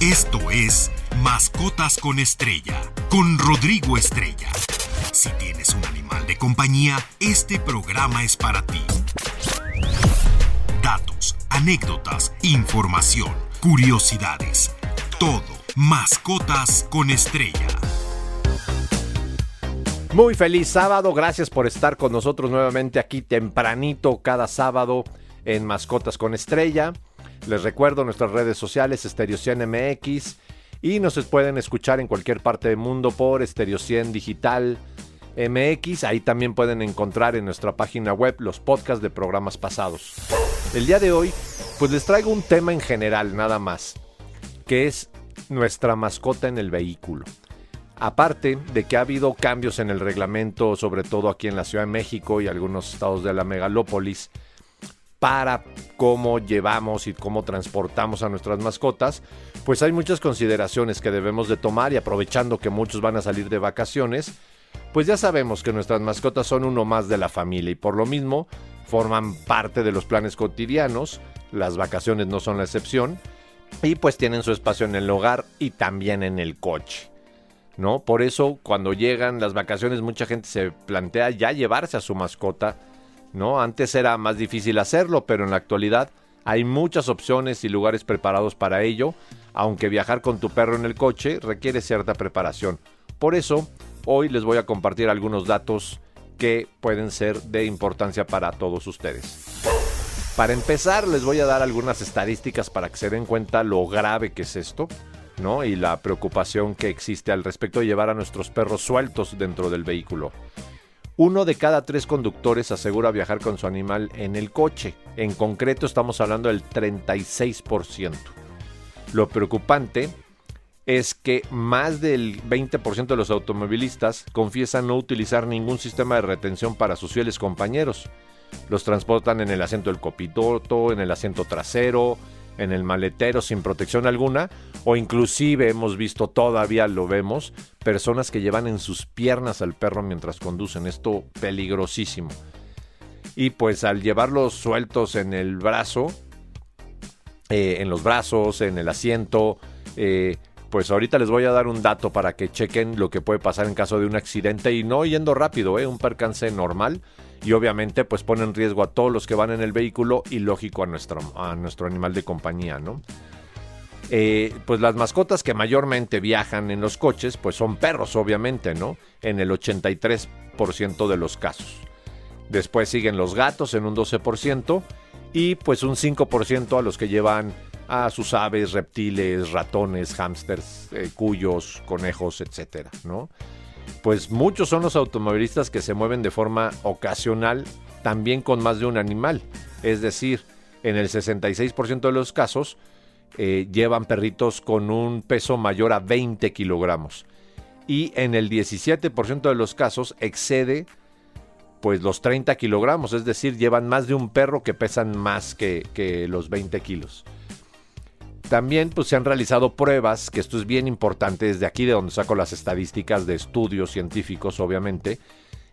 Esto es Mascotas con Estrella, con Rodrigo Estrella. Si tienes un animal de compañía, este programa es para ti. Datos, anécdotas, información, curiosidades. Todo. Mascotas con Estrella. Muy feliz sábado, gracias por estar con nosotros nuevamente aquí tempranito cada sábado en Mascotas con Estrella. Les recuerdo nuestras redes sociales, Stereo 100 MX, y nos pueden escuchar en cualquier parte del mundo por Stereo 100 Digital MX. Ahí también pueden encontrar en nuestra página web los podcasts de programas pasados. El día de hoy, pues les traigo un tema en general, nada más, que es nuestra mascota en el vehículo. Aparte de que ha habido cambios en el reglamento, sobre todo aquí en la Ciudad de México y algunos estados de la megalópolis, para cómo llevamos y cómo transportamos a nuestras mascotas, pues hay muchas consideraciones que debemos de tomar y aprovechando que muchos van a salir de vacaciones, pues ya sabemos que nuestras mascotas son uno más de la familia y por lo mismo forman parte de los planes cotidianos, las vacaciones no son la excepción, y pues tienen su espacio en el hogar y también en el coche. ¿No? Por eso cuando llegan las vacaciones mucha gente se plantea ya llevarse a su mascota ¿no? Antes era más difícil hacerlo, pero en la actualidad hay muchas opciones y lugares preparados para ello, aunque viajar con tu perro en el coche requiere cierta preparación. Por eso, hoy les voy a compartir algunos datos que pueden ser de importancia para todos ustedes. Para empezar, les voy a dar algunas estadísticas para que se den cuenta lo grave que es esto, ¿no? Y la preocupación que existe al respecto de llevar a nuestros perros sueltos dentro del vehículo. Uno de cada tres conductores asegura viajar con su animal en el coche. En concreto estamos hablando del 36%. Lo preocupante es que más del 20% de los automovilistas confiesan no utilizar ningún sistema de retención para sus fieles compañeros. Los transportan en el asiento del copiloto, en el asiento trasero, en el maletero sin protección alguna, o inclusive hemos visto, todavía lo vemos, personas que llevan en sus piernas al perro mientras conducen. Esto peligrosísimo. Y pues al llevarlos sueltos en el brazo, eh, en los brazos, en el asiento, eh, pues ahorita les voy a dar un dato para que chequen lo que puede pasar en caso de un accidente y no yendo rápido, eh, un percance normal y obviamente pues pone en riesgo a todos los que van en el vehículo y lógico a nuestro, a nuestro animal de compañía, ¿no? Eh, pues las mascotas que mayormente viajan en los coches pues son perros obviamente, ¿no? En el 83% de los casos. Después siguen los gatos en un 12% y pues un 5% a los que llevan a sus aves, reptiles, ratones, hámsters, eh, cuyos, conejos, etcétera, ¿no? Pues muchos son los automovilistas que se mueven de forma ocasional también con más de un animal. Es decir, en el 66% de los casos eh, llevan perritos con un peso mayor a 20 kilogramos. Y en el 17% de los casos excede pues los 30 kilogramos, es decir, llevan más de un perro que pesan más que, que los 20 kilos. También pues, se han realizado pruebas, que esto es bien importante, desde aquí de donde saco las estadísticas de estudios científicos, obviamente,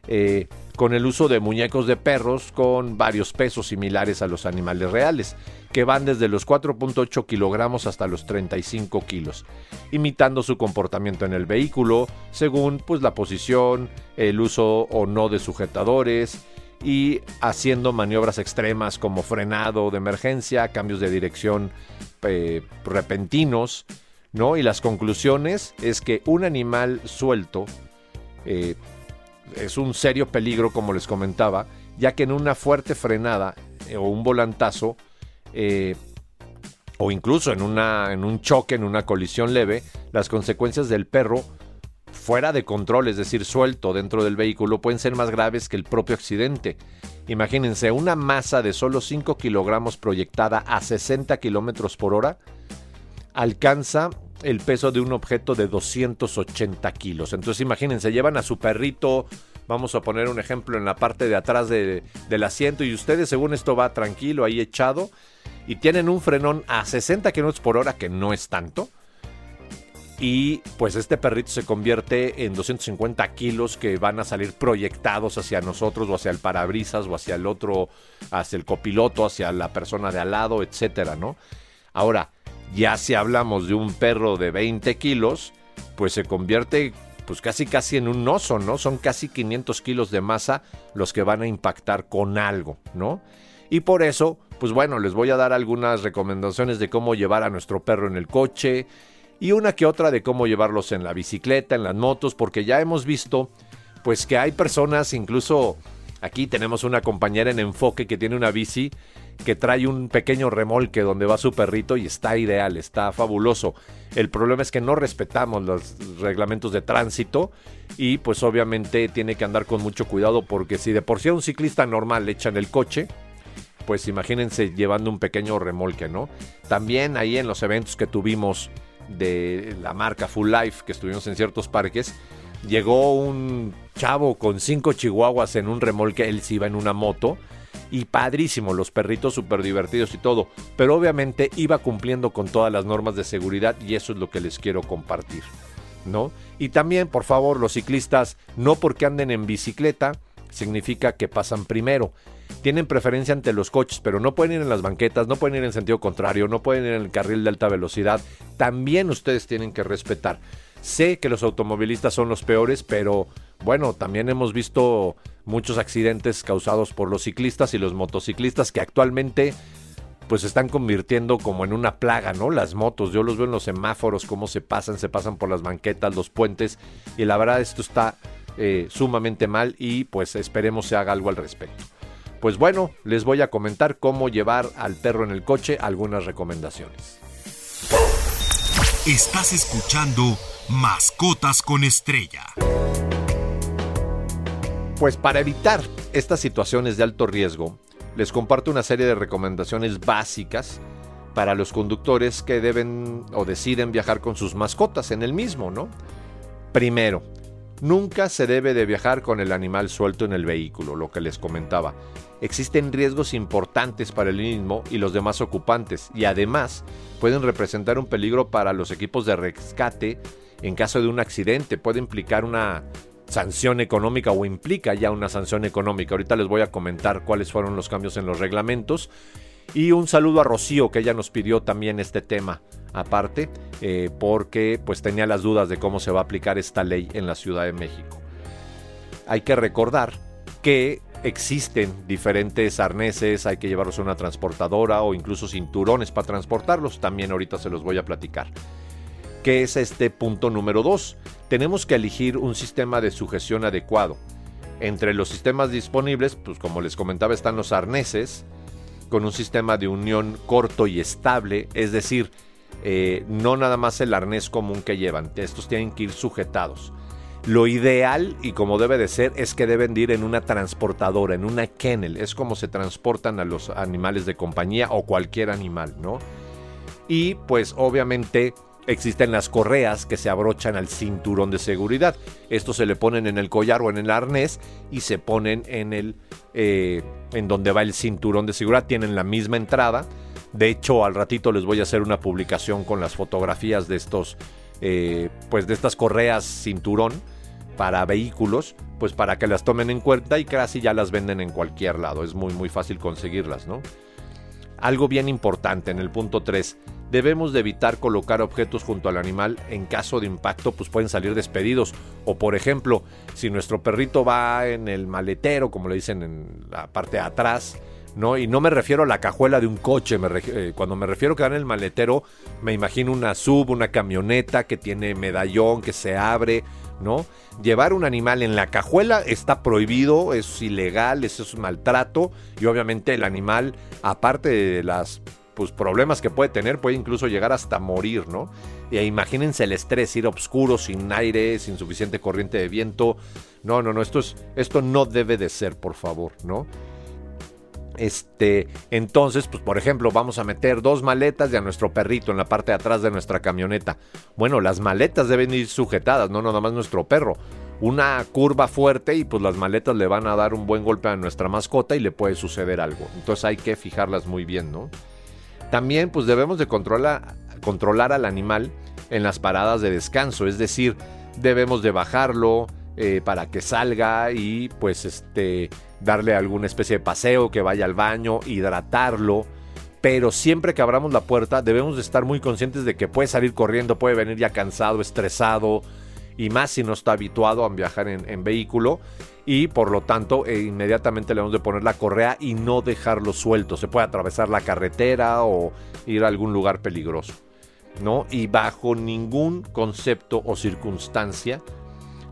eh, con el uso de muñecos de perros con varios pesos similares a los animales reales, que van desde los 4.8 kilogramos hasta los 35 kilos, imitando su comportamiento en el vehículo, según pues, la posición, el uso o no de sujetadores, y haciendo maniobras extremas como frenado de emergencia, cambios de dirección eh, repentinos, ¿no? Y las conclusiones es que un animal suelto eh, es un serio peligro, como les comentaba, ya que en una fuerte frenada eh, o un volantazo, o incluso en, una, en un choque, en una colisión leve, las consecuencias del perro fuera de control, es decir, suelto dentro del vehículo, pueden ser más graves que el propio accidente. Imagínense, una masa de solo 5 kilogramos proyectada a 60 kilómetros por hora alcanza el peso de un objeto de 280 kilos. Entonces imagínense, llevan a su perrito, vamos a poner un ejemplo en la parte de atrás del asiento y ustedes según esto va tranquilo ahí echado y tienen un frenón a 60 kilómetros por hora que no es tanto y pues este perrito se convierte en 250 kilos que van a salir proyectados hacia nosotros o hacia el parabrisas o hacia el otro, hacia el copiloto, hacia la persona de al lado, etcétera, ¿no? Ahora, Ya si hablamos de un perro de 20 kilos, pues se convierte pues casi casi en un oso, ¿no? Son casi 500 kilos de masa los que van a impactar con algo, ¿no? Y por eso, pues bueno, les voy a dar algunas recomendaciones de cómo llevar a nuestro perro en el coche y una que otra de cómo llevarlos en la bicicleta, en las motos, porque ya hemos visto pues que hay personas, incluso aquí tenemos una compañera en enfoque que tiene una bici que trae un pequeño remolque donde va su perrito y está ideal, está fabuloso. El problema es que no respetamos los reglamentos de tránsito y pues obviamente tiene que andar con mucho cuidado porque si de por sí a un ciclista normal le echan el coche, pues imagínense llevando un pequeño remolque, ¿no? También ahí en los eventos que tuvimos de la marca Full Life, que estuvimos en ciertos parques, llegó un chavo con cinco chihuahuas en un remolque, él se iba en una moto y padrísimo, los perritos súper divertidos y todo, pero obviamente iba cumpliendo con todas las normas de seguridad y eso es lo que les quiero compartir, ¿no? Y también, por favor, los ciclistas, no porque anden en bicicleta, significa que pasan primero. Tienen preferencia ante los coches, pero no pueden ir en las banquetas, no pueden ir en sentido contrario, no pueden ir en el carril de alta velocidad. También ustedes tienen que respetar. Sé que los automovilistas son los peores, pero bueno, también hemos visto muchos accidentes causados por los ciclistas y los motociclistas que actualmente pues se están convirtiendo como en una plaga, ¿no? Las motos, yo los veo en los semáforos, cómo se pasan, se pasan por las banquetas, los puentes, y la verdad esto está eh, sumamente mal y pues esperemos se haga algo al respecto. Pues bueno, les voy a comentar cómo llevar al perro en el coche algunas recomendaciones. Estás escuchando Mascotas con Estrella. Pues para evitar estas situaciones de alto riesgo, les comparto una serie de recomendaciones básicas para los conductores que deben o deciden viajar con sus mascotas en el mismo, ¿no? Primero, nunca se debe de viajar con el animal suelto en el vehículo, lo que les comentaba. Existen riesgos importantes para el mismo y los demás ocupantes y además pueden representar un peligro para los equipos de rescate en caso de un accidente, puede implicar una sanción económica o implica ya una sanción económica. Ahorita les voy a comentar cuáles fueron los cambios en los reglamentos. Y un saludo a Rocío, que ella nos pidió también este tema aparte, eh, porque pues tenía las dudas de cómo se va a aplicar esta ley en la Ciudad de México. Hay que recordar que existen diferentes arneses, hay que llevarlos a una transportadora o incluso cinturones para transportarlos, también ahorita se los voy a platicar que es este punto número 2. Tenemos que elegir un sistema de sujeción adecuado. Entre los sistemas disponibles, pues como les comentaba, están los arneses, con un sistema de unión corto y estable, es decir, eh, no nada más el arnés común que llevan, estos tienen que ir sujetados. Lo ideal y como debe de ser es que deben de ir en una transportadora, en una kennel, es como se transportan a los animales de compañía o cualquier animal, ¿no? Y pues obviamente Existen las correas que se abrochan al cinturón de seguridad. Estos se le ponen en el collar o en el arnés y se ponen en el eh, en donde va el cinturón de seguridad. Tienen la misma entrada. De hecho, al ratito les voy a hacer una publicación con las fotografías de estos, eh, pues de estas correas cinturón para vehículos, pues para que las tomen en cuenta y casi ya las venden en cualquier lado. Es muy muy fácil conseguirlas, ¿no? Algo bien importante en el punto 3 debemos de evitar colocar objetos junto al animal en caso de impacto pues pueden salir despedidos o por ejemplo si nuestro perrito va en el maletero como le dicen en la parte de atrás ¿no? Y no me refiero a la cajuela de un coche, eh, cuando me refiero a que va en el maletero, me imagino una sub, una camioneta que tiene medallón, que se abre, ¿no? Llevar un animal en la cajuela está prohibido, es ilegal, eso es maltrato, y obviamente el animal, aparte de las pues, problemas que puede tener, puede incluso llegar hasta morir, ¿no? Y imagínense el estrés, ir oscuro, sin aire, sin suficiente corriente de viento. No, no, no, esto, es, esto no debe de ser, por favor, ¿no? Este, entonces, pues por ejemplo, vamos a meter dos maletas de a nuestro perrito en la parte de atrás de nuestra camioneta. Bueno, las maletas deben ir sujetadas, no nada más nuestro perro. Una curva fuerte y pues las maletas le van a dar un buen golpe a nuestra mascota y le puede suceder algo. Entonces hay que fijarlas muy bien, ¿no? También pues debemos de controlar, al animal en las paradas de descanso, es decir, debemos de bajarlo eh, para que salga y pues este darle alguna especie de paseo, que vaya al baño, hidratarlo, pero siempre que abramos la puerta debemos de estar muy conscientes de que puede salir corriendo, puede venir ya cansado, estresado y más si no está habituado a viajar en, vehículo y por lo tanto eh, inmediatamente le vamos de poner la correa y no dejarlo suelto. Se puede atravesar la carretera o ir a algún lugar peligroso. ¿no? Y bajo ningún concepto o circunstancia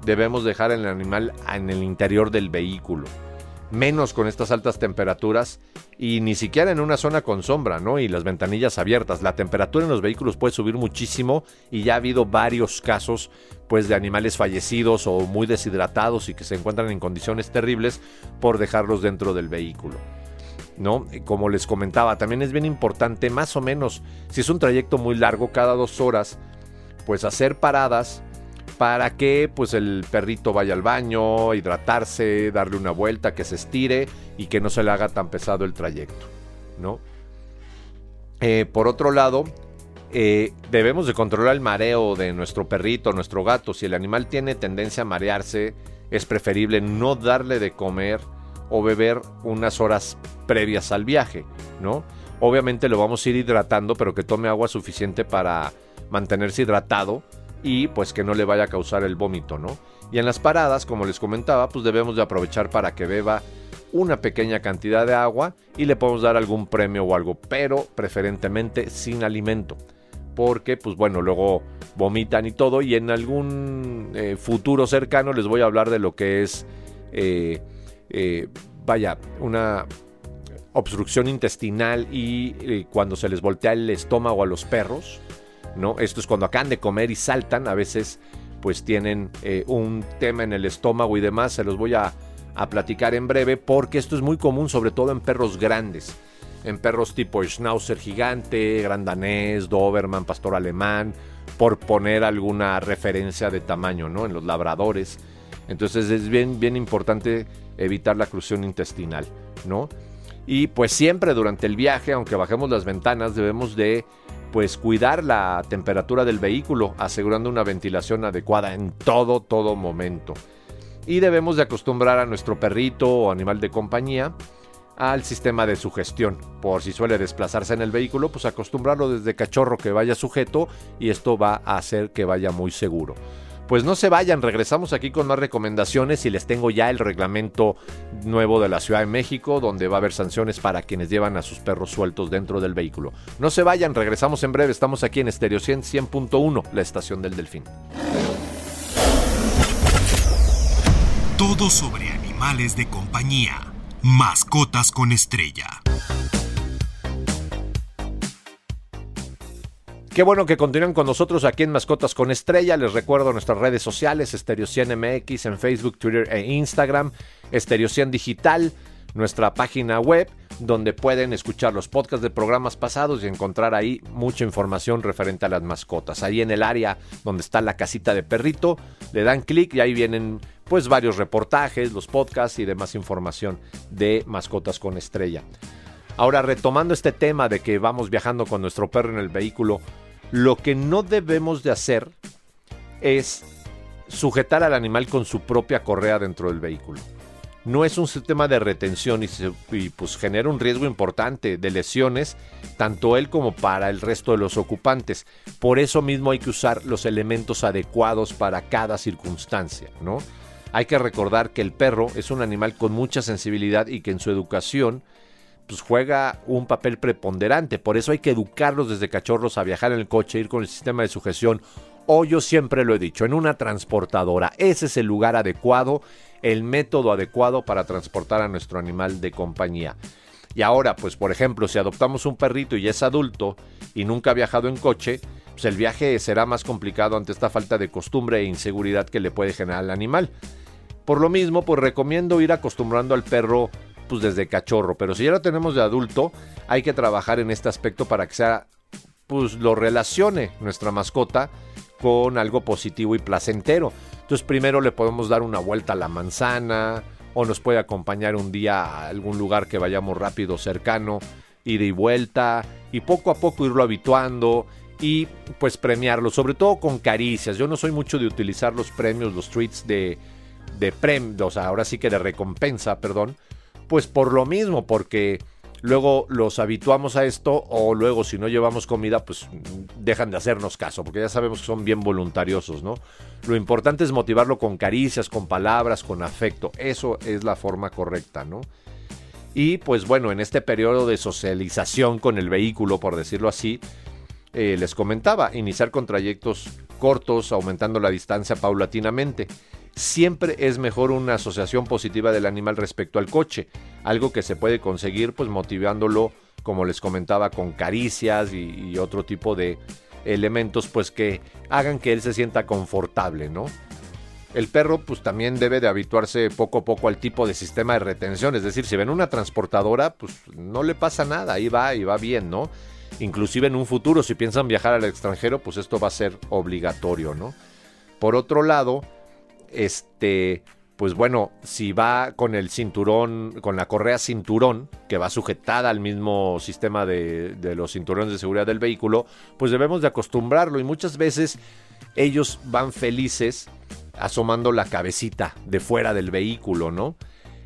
debemos dejar el animal en el interior del vehículo menos con estas altas temperaturas y ni siquiera en una zona con sombra, ¿no? Y las ventanillas abiertas. La temperatura en los vehículos puede subir muchísimo y ya ha habido varios casos pues de animales fallecidos o muy deshidratados y que se encuentran en condiciones terribles por dejarlos dentro del vehículo. ¿No? Como les comentaba, también es bien importante, más o menos, si es un trayecto muy largo, cada dos horas, pues hacer paradas para que pues el perrito vaya al baño, hidratarse, darle una vuelta, que se estire y que no se le haga tan pesado el trayecto, ¿no? Eh, por otro lado, eh, debemos de controlar el mareo de nuestro perrito, nuestro gato. Si el animal tiene tendencia a marearse, es preferible no darle de comer o beber unas horas previas al viaje, ¿no? Obviamente lo vamos a ir hidratando, pero que tome agua suficiente para mantenerse hidratado y pues que no le vaya a causar el vómito, ¿no? Y en las paradas, como les comentaba, pues debemos de aprovechar para que beba una pequeña cantidad de agua y le podemos dar algún premio o algo, pero preferentemente sin alimento. Porque, pues bueno, luego vomitan y todo. Y en algún eh, futuro cercano les voy a hablar de lo que es, eh, eh, vaya, una obstrucción intestinal y cuando se les voltea el estómago a los perros ¿no? Esto es cuando acaban de comer y saltan, a veces pues tienen eh, un tema en el estómago y demás, se los voy a, platicar en breve porque esto es muy común sobre todo en perros grandes, en perros tipo Schnauzer gigante, Grandanés, Doberman, Pastor Alemán, por poner alguna referencia de tamaño, ¿no? En los labradores. Entonces es bien, bien importante evitar la oclusión intestinal, ¿no? Y pues siempre durante el viaje, aunque bajemos las ventanas, debemos de pues cuidar la temperatura del vehículo, asegurando una ventilación adecuada en todo, todo momento. Y debemos de acostumbrar a nuestro perrito o animal de compañía al sistema de sugestión. Por si suele desplazarse en el vehículo, pues acostumbrarlo desde cachorro que vaya sujeto y esto va a hacer que vaya muy seguro. Pues no se vayan, regresamos aquí con más recomendaciones y les tengo ya el reglamento nuevo de la Ciudad de México, donde va a haber sanciones para quienes llevan a sus perros sueltos dentro del vehículo. No se vayan, regresamos en breve, estamos aquí en Estéreo 100 100.1, la estación del Delfín. Todo sobre animales de compañía. Mascotas con estrella. Qué bueno que continúen con nosotros aquí en Mascotas con Estrella. Les recuerdo nuestras redes sociales, Estereo100 MX en Facebook, Twitter e Instagram, Estereo100 Digital, nuestra página web, donde pueden escuchar los podcasts de programas pasados y encontrar ahí mucha información referente a las mascotas. Ahí en el área donde está la casita de perrito, le dan clic y ahí vienen pues varios reportajes, los podcasts y demás información de Mascotas con Estrella. Ahora, retomando este tema de que vamos viajando con nuestro perro en el vehículo, lo que no debemos de hacer es sujetar al animal con su propia correa dentro del vehículo. No es un sistema de retención y, pues genera un riesgo importante de lesiones, tanto él como para el resto de los ocupantes. Por eso mismo hay que usar los elementos adecuados para cada circunstancia, ¿no? Hay que recordar que el perro es un animal con mucha sensibilidad y que en su educación pues juega un papel preponderante. Por eso hay que educarlos desde cachorros a viajar en el coche, ir con el sistema de sujeción. O yo siempre lo he dicho, en una transportadora. Ese es el lugar adecuado, el método adecuado para transportar a nuestro animal de compañía. Y ahora, pues por ejemplo, si adoptamos un perrito y es adulto y nunca ha viajado en coche, pues el viaje será más complicado ante esta falta de costumbre e inseguridad que le puede generar al animal. Por lo mismo, pues recomiendo ir acostumbrando al perro pues desde cachorro, pero si ya lo tenemos de adulto, hay que trabajar en este aspecto para que sea, pues lo relacione nuestra mascota con algo positivo y placentero. Entonces primero le podemos dar una vuelta a la manzana o nos puede acompañar un día a algún lugar que vayamos rápido cercano, ir y vuelta y poco a poco irlo habituando y pues premiarlo, sobre todo con caricias. Yo no soy mucho de utilizar los premios, los treats de, de premios, ahora sí que de recompensa, perdón, pues por lo mismo, porque luego los habituamos a esto o luego si no llevamos comida, pues dejan de hacernos caso, porque ya sabemos que son bien voluntariosos, ¿no? Lo importante es motivarlo con caricias, con palabras, con afecto. Eso es la forma correcta, ¿no? Y pues bueno, en este periodo de socialización con el vehículo, por decirlo así, eh, les comentaba, iniciar con trayectos cortos, aumentando la distancia paulatinamente siempre es mejor una asociación positiva del animal respecto al coche, algo que se puede conseguir pues motivándolo, como les comentaba, con caricias y, otro tipo de elementos pues que hagan que él se sienta confortable, ¿no? El perro pues también debe de habituarse poco a poco al tipo de sistema de retención, es decir, si ven una transportadora pues no le pasa nada, ahí va y va bien, ¿no? Inclusive en un futuro si piensan viajar al extranjero pues esto va a ser obligatorio, ¿no? Por otro lado, este, pues bueno, si va con el cinturón, con la correa cinturón, que va sujetada al mismo sistema de, de, los cinturones de seguridad del vehículo, pues debemos de acostumbrarlo. Y muchas veces ellos van felices asomando la cabecita de fuera del vehículo, ¿no?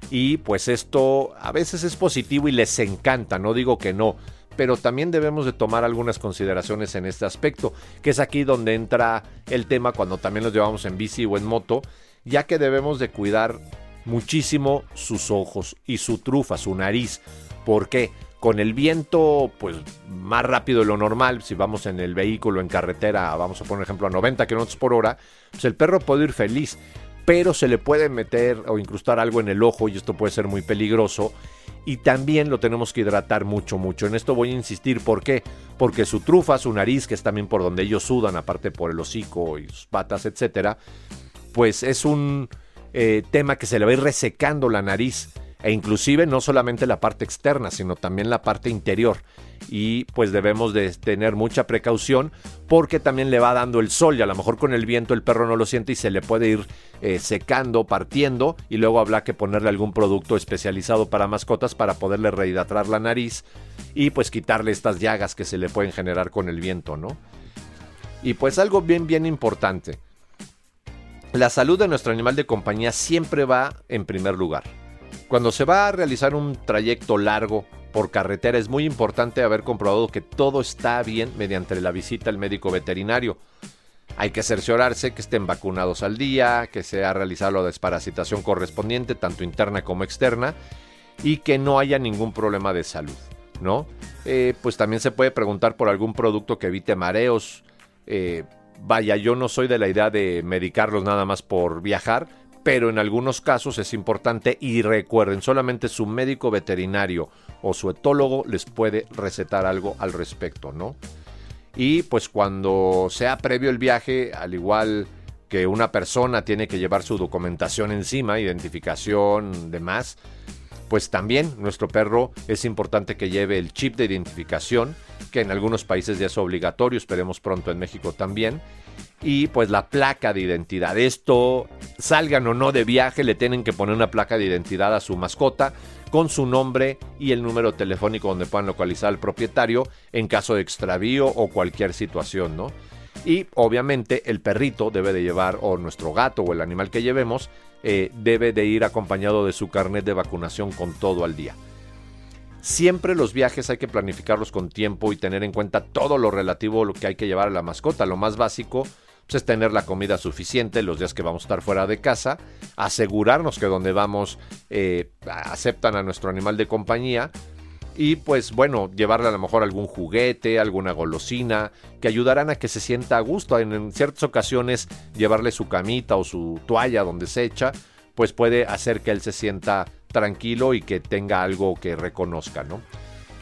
Y pues esto a veces es positivo y les encanta, no digo que no, pero también debemos de tomar algunas consideraciones en este aspecto, que es aquí donde entra el tema cuando también los llevamos en bici o en moto, ya que debemos de cuidar muchísimo sus ojos y su trufa, su nariz. porque Con el viento, pues más rápido de lo normal, si vamos en el vehículo en carretera, vamos a poner ejemplo a 90 km por hora, pues el perro puede ir feliz, pero se le puede meter o incrustar algo en el ojo y esto puede ser muy peligroso y también lo tenemos que hidratar mucho, mucho. En esto voy a insistir, ¿por qué? Porque su trufa, su nariz, que es también por donde ellos sudan, aparte por el hocico y sus patas, etcétera, pues es un eh, tema que se le va a ir resecando la nariz e inclusive no solamente la parte externa, sino también la parte interior. Y pues debemos de tener mucha precaución porque también le va dando el sol y a lo mejor con el viento el perro no lo siente y se le puede ir eh, secando, partiendo y luego habrá que ponerle algún producto especializado para mascotas para poderle rehidratar la nariz y pues quitarle estas llagas que se le pueden generar con el viento, ¿no? Y pues algo bien, bien importante. La salud de nuestro animal de compañía siempre va en primer lugar. Cuando se va a realizar un trayecto largo por carretera es muy importante haber comprobado que todo está bien mediante la visita al médico veterinario. Hay que cerciorarse que estén vacunados al día, que se ha realizado la desparasitación correspondiente, tanto interna como externa, y que no haya ningún problema de salud, ¿no? Eh, pues también se puede preguntar por algún producto que evite mareos. Eh, vaya, yo no soy de la idea de medicarlos nada más por viajar, pero en algunos casos es importante y recuerden, solamente su médico veterinario o su etólogo les puede recetar algo al respecto, ¿no? Y pues cuando sea previo el viaje, al igual que una persona tiene que llevar su documentación encima, identificación, demás, pues también nuestro perro es importante que lleve el chip de identificación, que en algunos países ya es obligatorio, esperemos pronto en México también, y pues la placa de identidad. Esto, salgan o no de viaje, le tienen que poner una placa de identidad a su mascota con su nombre y el número telefónico donde puedan localizar al propietario en caso de extravío o cualquier situación, ¿no? Y obviamente el perrito debe de llevar, o nuestro gato o el animal que llevemos, eh, debe de ir acompañado de su carnet de vacunación con todo al día. Siempre los viajes hay que planificarlos con tiempo y tener en cuenta todo lo relativo a lo que hay que llevar a la mascota. Lo más básico pues, es tener la comida suficiente los días que vamos a estar fuera de casa, asegurarnos que donde vamos eh, aceptan a nuestro animal de compañía y pues bueno, llevarle a lo mejor algún juguete, alguna golosina, que ayudarán a que se sienta a gusto. En, ciertas ocasiones llevarle su camita o su toalla donde se echa, pues puede hacer que él se sienta tranquilo y que tenga algo que reconozca, ¿no?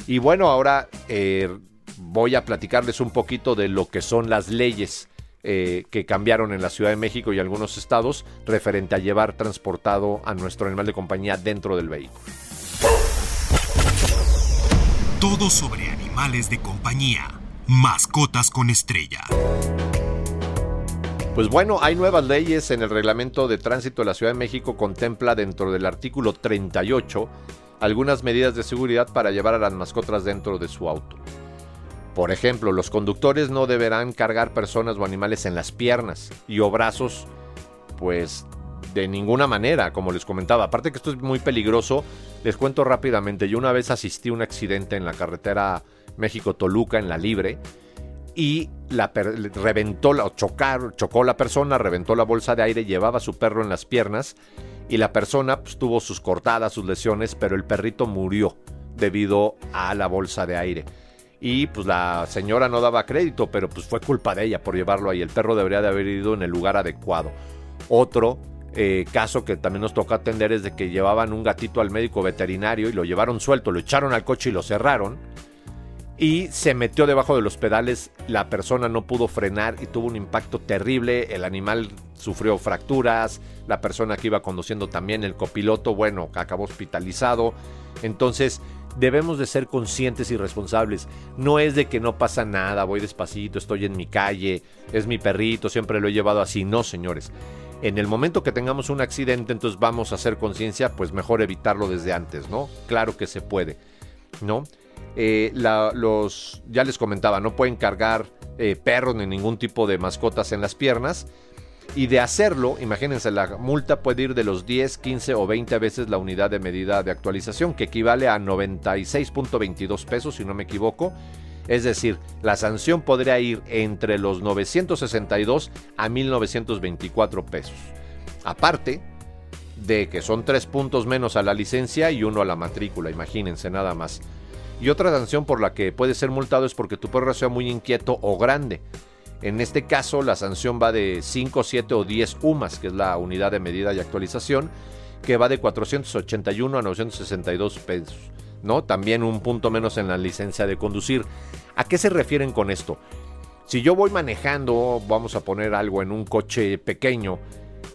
Y bueno, ahora eh, voy a platicarles un poquito de lo que son las leyes eh, que cambiaron en la Ciudad de México y algunos estados referente a llevar transportado a nuestro animal de compañía dentro del vehículo. Todo sobre animales de compañía. Mascotas con estrella. Pues bueno, hay nuevas leyes en el reglamento de tránsito de la Ciudad de México, contempla dentro del artículo 38 algunas medidas de seguridad para llevar a las mascotas dentro de su auto. Por ejemplo, los conductores no deberán cargar personas o animales en las piernas y o brazos, pues de ninguna manera, como les comentaba. Aparte que esto es muy peligroso, les cuento rápidamente. Yo una vez asistí a un accidente en la carretera México-Toluca, en la Libre, y la reventó, la, chocó la persona, reventó la bolsa de aire, llevaba su perro en las piernas, y la persona pues, tuvo sus cortadas, sus lesiones, pero el perrito murió debido a la bolsa de aire. Y pues la señora no daba crédito, pero pues fue culpa de ella por llevarlo ahí. El perro debería de haber ido en el lugar adecuado. Otro eh, caso que también nos toca atender es de que llevaban un gatito al médico veterinario y lo llevaron suelto, lo echaron al coche y lo cerraron. Y se metió debajo de los pedales, la persona no pudo frenar y tuvo un impacto terrible, el animal sufrió fracturas, la persona que iba conduciendo también, el copiloto, bueno, acabó hospitalizado. Entonces, debemos de ser conscientes y responsables. No es de que no pasa nada, voy despacito, estoy en mi calle, es mi perrito, siempre lo he llevado así. No, señores. En el momento que tengamos un accidente, entonces vamos a hacer conciencia, pues mejor evitarlo desde antes, ¿no? Claro que se puede, ¿no? Eh, los, ya les comentaba, no pueden cargar eh, perros ni ningún tipo de mascotas en las piernas. Y de hacerlo, imagínense, la multa puede ir de los 10, 15 o 20 veces la unidad de medida de actualización, que equivale a 96.22 pesos, si no me equivoco. Es decir, la sanción podría ir entre los 962 a 1924 pesos. Aparte de que son 3 puntos menos a la licencia y uno a la matrícula, imagínense nada más. Y otra sanción por la que puede ser multado es porque tu perro sea muy inquieto o grande. En este caso, la sanción va de 5, 7 o 10 UMAS, que es la unidad de medida y actualización, que va de 481 a 962 pesos. ¿no? También un punto menos en la licencia de conducir. ¿A qué se refieren con esto? Si yo voy manejando, vamos a poner algo en un coche pequeño,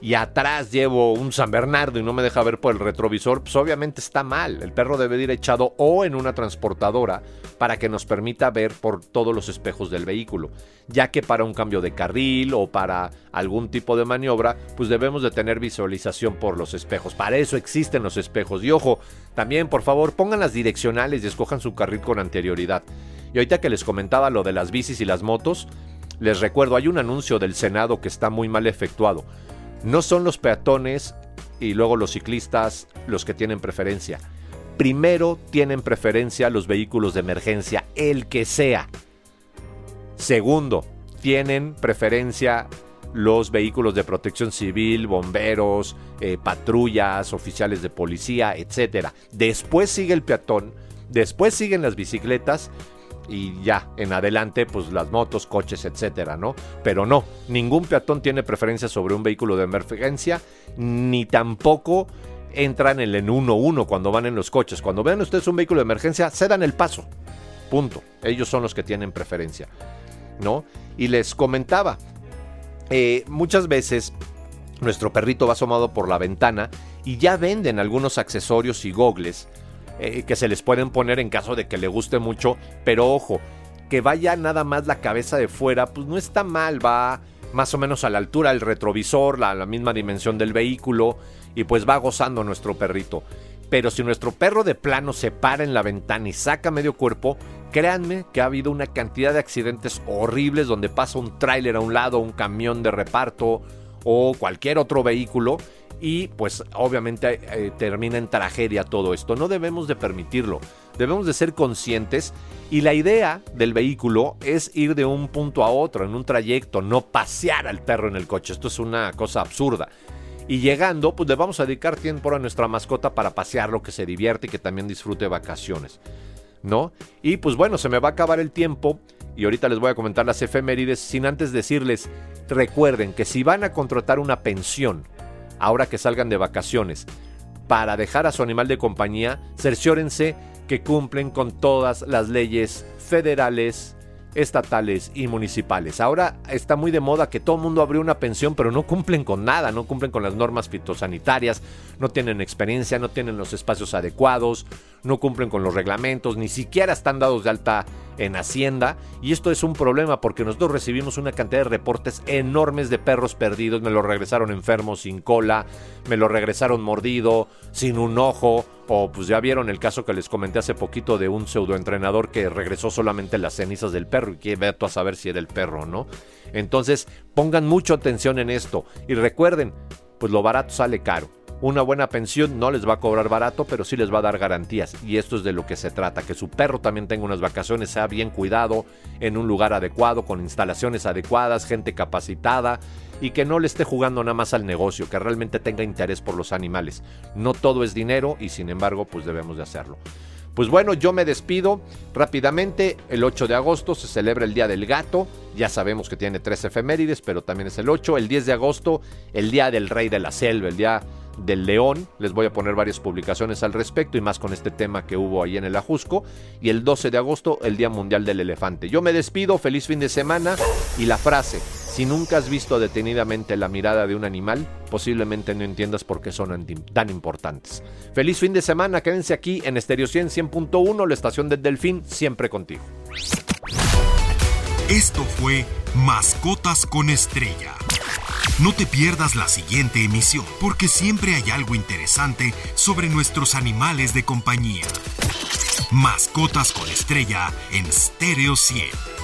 y atrás llevo un San Bernardo y no me deja ver por el retrovisor, pues obviamente está mal. El perro debe ir echado o en una transportadora para que nos permita ver por todos los espejos del vehículo, ya que para un cambio de carril o para algún tipo de maniobra, pues debemos de tener visualización por los espejos. Para eso existen los espejos. Y ojo, también por favor pongan las direccionales y escojan su carril con anterioridad. Y ahorita que les comentaba lo de las bicis y las motos, les recuerdo, hay un anuncio del Senado que está muy mal efectuado. No son los peatones y luego los ciclistas los que tienen preferencia. Primero tienen preferencia los vehículos de emergencia, el que sea. Segundo, tienen preferencia los vehículos de protección civil, bomberos, eh, patrullas, oficiales de policía, etc. Después sigue el peatón, después siguen las bicicletas y ya, en adelante, pues las motos, coches, etcétera, ¿no? Pero no, ningún peatón tiene preferencia sobre un vehículo de emergencia, ni tampoco entran en el 1-1 cuando van en los coches. Cuando vean ustedes un vehículo de emergencia, cedan el paso. Punto. Ellos son los que tienen preferencia, ¿no? Y les comentaba, eh, muchas veces nuestro perrito va asomado por la ventana y ya venden algunos accesorios y gogles eh, que se les pueden poner en caso de que le guste mucho, pero ojo, que vaya nada más la cabeza de fuera, pues no está mal, va más o menos a la altura del retrovisor, la, la misma dimensión del vehículo, y pues va gozando nuestro perrito. Pero si nuestro perro de plano se para en la ventana y saca medio cuerpo, créanme que ha habido una cantidad de accidentes horribles donde pasa un tráiler a un lado, un camión de reparto o cualquier otro vehículo y pues obviamente eh, termina en tragedia todo esto. No debemos de permitirlo, debemos de ser conscientes y la idea del vehículo es ir de un punto a otro en un trayecto, no pasear al perro en el coche. Esto es una cosa absurda. Y llegando, pues le vamos a dedicar tiempo a nuestra mascota para pasearlo, que se divierte y que también disfrute vacaciones. ¿No? Y pues bueno, se me va a acabar el tiempo y ahorita les voy a comentar las efemérides sin antes decirles, recuerden que si van a contratar una pensión, ahora que salgan de vacaciones, para dejar a su animal de compañía, cerciórense que cumplen con todas las leyes federales, estatales y municipales. Ahora está muy de moda que todo el mundo abrió una pensión, pero no cumplen con nada, no cumplen con las normas fitosanitarias, no tienen experiencia, no tienen los espacios adecuados, no cumplen con los reglamentos, ni siquiera están dados de alta en Hacienda. Y esto es un problema porque nosotros recibimos una cantidad de reportes enormes de perros perdidos. Me lo regresaron enfermos, sin cola, me lo regresaron mordido, sin un ojo. O pues ya vieron el caso que les comenté hace poquito de un pseudoentrenador que regresó solamente las cenizas del perro y que veto a saber si era el perro, ¿no? Entonces pongan mucha atención en esto y recuerden, pues lo barato sale caro. Una buena pensión no les va a cobrar barato, pero sí les va a dar garantías. Y esto es de lo que se trata, que su perro también tenga unas vacaciones, sea bien cuidado, en un lugar adecuado, con instalaciones adecuadas, gente capacitada y que no le esté jugando nada más al negocio, que realmente tenga interés por los animales. No todo es dinero y sin embargo pues debemos de hacerlo. Pues bueno, yo me despido rápidamente. El 8 de agosto se celebra el Día del Gato. Ya sabemos que tiene tres efemérides, pero también es el 8. El 10 de agosto, el Día del Rey de la Selva, el Día del León. Les voy a poner varias publicaciones al respecto y más con este tema que hubo ahí en el Ajusco. Y el 12 de agosto, el Día Mundial del Elefante. Yo me despido, feliz fin de semana y la frase, si nunca has visto detenidamente la mirada de un animal, posiblemente no entiendas por qué son tan importantes. Feliz fin de semana, quédense aquí en Estéreo 100 100.1, la estación del Delfín, siempre contigo. Esto fue Mascotas con Estrella. No te pierdas la siguiente emisión, porque siempre hay algo interesante sobre nuestros animales de compañía. Mascotas con estrella en Stereo 100.